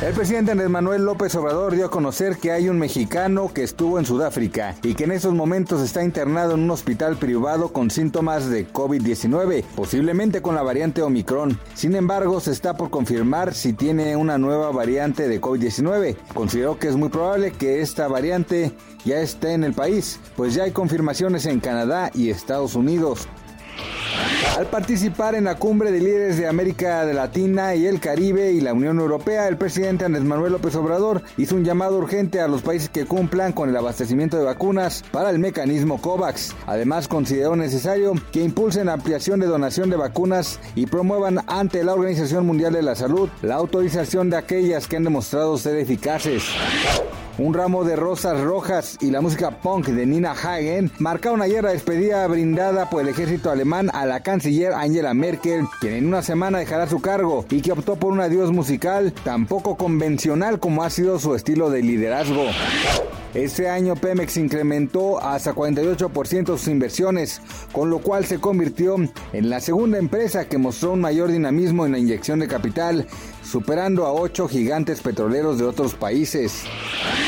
El presidente Andrés Manuel López Obrador dio a conocer que hay un mexicano que estuvo en Sudáfrica y que en estos momentos está internado en un hospital privado con síntomas de COVID-19, posiblemente con la variante Omicron. Sin embargo, se está por confirmar si tiene una nueva variante de COVID-19. Consideró que es muy probable que esta variante ya esté en el país, pues ya hay confirmaciones en Canadá y Estados Unidos. Al participar en la cumbre de líderes de América Latina y el Caribe y la Unión Europea, el presidente Andrés Manuel López Obrador hizo un llamado urgente a los países que cumplan con el abastecimiento de vacunas para el mecanismo COVAX. Además, consideró necesario que impulsen ampliación de donación de vacunas y promuevan ante la Organización Mundial de la Salud la autorización de aquellas que han demostrado ser eficaces. Un ramo de rosas rojas y la música punk de Nina Hagen marcaron ayer la despedida brindada por el ejército alemán a la canciller Angela Merkel, quien en una semana dejará su cargo y que optó por un adiós musical tan poco convencional como ha sido su estilo de liderazgo. Este año Pemex incrementó hasta 48% sus inversiones, con lo cual se convirtió en la segunda empresa que mostró un mayor dinamismo en la inyección de capital, superando a ocho gigantes petroleros de otros países.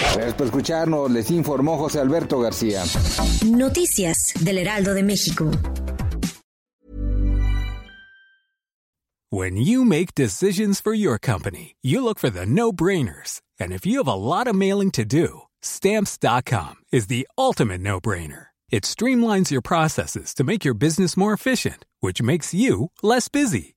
Gracias por escucharnos, les informó José Alberto García. Noticias del Heraldo de México. When you make decisions for your company, you look for the no-brainers. And if you have a lot of mailing to do, Stamps.com is the ultimate no-brainer. It streamlines your processes to make your business more efficient, which makes you less busy.